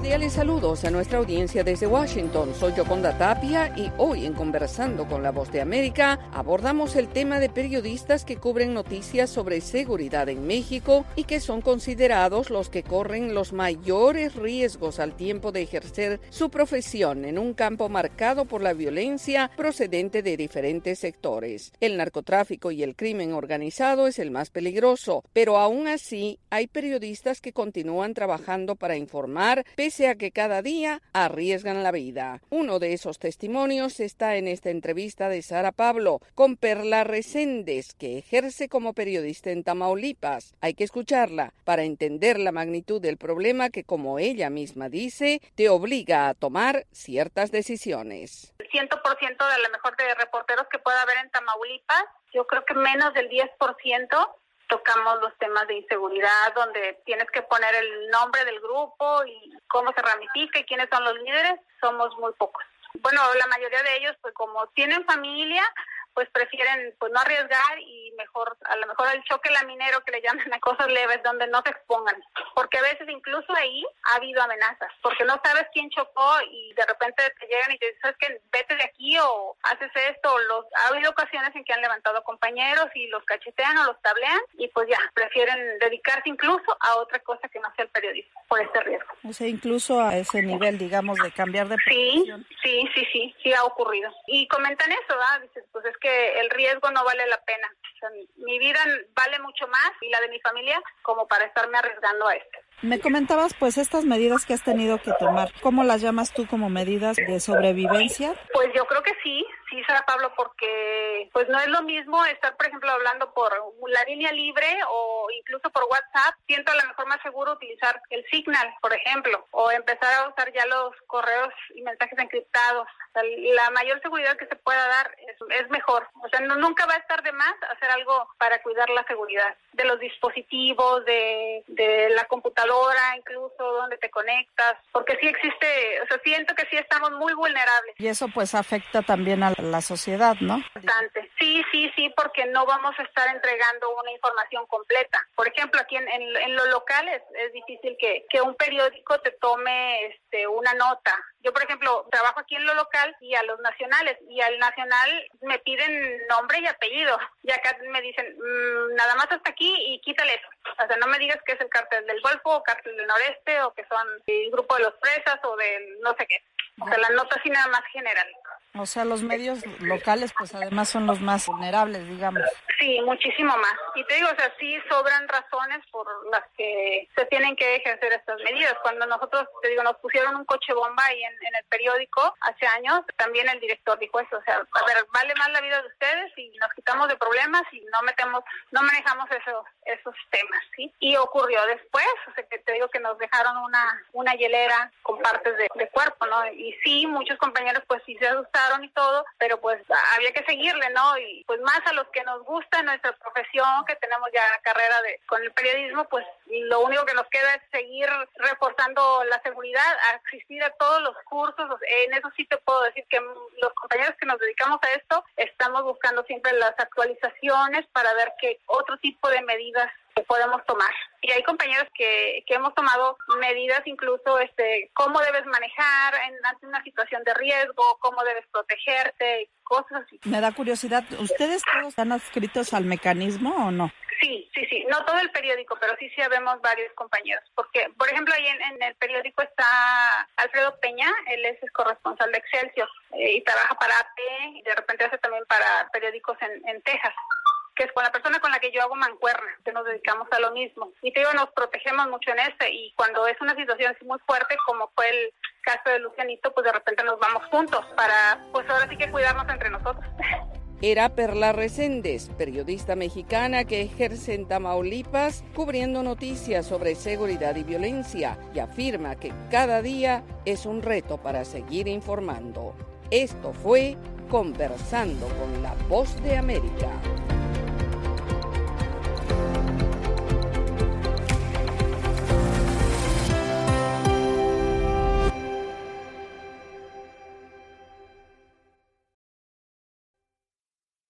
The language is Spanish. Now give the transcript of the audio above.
Cordiales saludos a nuestra audiencia desde Washington. Soy Yoconda Tapia y hoy en Conversando con la Voz de América abordamos el tema de periodistas que cubren noticias sobre seguridad en México y que son considerados los que corren los mayores riesgos al tiempo de ejercer su profesión en un campo marcado por la violencia procedente de diferentes sectores. El narcotráfico y el crimen organizado es el más peligroso, pero aún así hay periodistas que continúan trabajando para informar pese a que cada día arriesgan la vida. Uno de esos testimonios está en esta entrevista de Sara Pablo con Perla Reséndez, que ejerce como periodista en Tamaulipas. Hay que escucharla para entender la magnitud del problema que, como ella misma dice, te obliga a tomar ciertas decisiones. El 100% de lo mejor de reporteros que pueda haber en Tamaulipas, yo creo que menos del 10% tocamos los temas de inseguridad, donde tienes que poner el nombre del grupo y cómo se ramifica y quiénes son los líderes, somos muy pocos. Bueno, la mayoría de ellos, pues como tienen familia, pues prefieren pues no arriesgar y mejor a lo mejor el choque laminero que le llaman a cosas leves donde no se expongan. Porque a veces incluso ahí ha habido amenazas porque no sabes quién chocó y de repente te llegan y te dicen sabes vete de aquí o haces esto los ha habido ocasiones en que han levantado compañeros y los cachetean o los tablean y pues ya prefieren dedicarse incluso a otra cosa que no sea el periodismo por este riesgo. O sea incluso a ese nivel digamos de cambiar de profesión. sí sí sí sí sí ha ocurrido. Y comentan eso ¿verdad? Dicen, pues es que el riesgo no vale la pena. Mi vida vale mucho más y la de mi familia como para estarme arriesgando a esto. Me comentabas pues estas medidas que has tenido que tomar. ¿Cómo las llamas tú como medidas de sobrevivencia? Pues yo creo que sí, sí, Sara Pablo, porque pues no es lo mismo estar, por ejemplo, hablando por la línea libre o incluso por WhatsApp. Siento a lo mejor más seguro utilizar el Signal, por ejemplo, o empezar a usar ya los correos y mensajes encriptados. La mayor seguridad que se pueda dar es, mejor. O sea, nunca va a estar de más hacer algo para cuidar la seguridad de los dispositivos, de, de la computadora incluso donde te conectas, porque sí existe, o sea, siento que sí estamos muy vulnerables. Y eso pues afecta también a la sociedad, ¿no? Bastante. Sí, sí, sí, porque no vamos a estar entregando una información completa. Por ejemplo, aquí en, en, lo local es, es difícil que, que un periódico te tome este, una nota yo, por ejemplo, trabajo aquí en lo local y a los nacionales, y al nacional me piden nombre y apellido. Y acá me dicen, mm, nada más hasta aquí y quítale eso. O sea, no me digas que es el cártel del Golfo o cártel del Noreste o que son el grupo de los presas o del no sé qué. O sea, la nota así nada más general. O sea, los medios locales, pues además son los más vulnerables, digamos. Sí, muchísimo más. Y te digo, o sea, sí sobran razones por las que se tienen que ejercer estas medidas. Cuando nosotros, te digo, nos pusieron un coche bomba ahí en, el periódico hace años, también el director dijo eso. O sea, a ver, vale más la vida de ustedes y nos quitamos de problemas y no metemos, no manejamos esos, esos temas, ¿sí? Y ocurrió después, o sea, que te digo que nos dejaron una, una hielera con partes de, de cuerpo, ¿no? Y sí, muchos compañeros pues sí se asustaron y todo, pero pues había que seguirle, ¿no? Y pues más a los que nos gusta nuestra profesión, que tenemos ya carrera de con el periodismo, pues lo único que nos queda es seguir reforzando la seguridad, asistir a todos los cursos, en eso sí te puedo decir que los compañeros que nos dedicamos a esto estamos buscando siempre las actualizaciones para ver qué otro tipo de medidas que podemos tomar. Y hay compañeros que, que hemos tomado medidas incluso este cómo debes manejar en, ante una situación de riesgo, cómo debes protegerte, cosas así. Me da curiosidad, ¿ustedes todos están adscritos al mecanismo o no? Sí, sí, sí, no todo el periódico, pero sí sí vemos varios compañeros, porque por ejemplo ahí en, el periódico está Alfredo Peña, él es el corresponsal de Excelsior eh, y trabaja para AP y de repente hace también para periódicos en, en Texas que es con la persona con la que yo hago mancuerna, que nos dedicamos a lo mismo. Y te digo, nos protegemos mucho en este y cuando es una situación así muy fuerte, como fue el caso de Lucianito, pues de repente nos vamos juntos para, pues ahora sí que cuidarnos entre nosotros. Era Perla Reséndez, periodista mexicana que ejerce en Tamaulipas cubriendo noticias sobre seguridad y violencia y afirma que cada día es un reto para seguir informando. Esto fue Conversando con la Voz de América.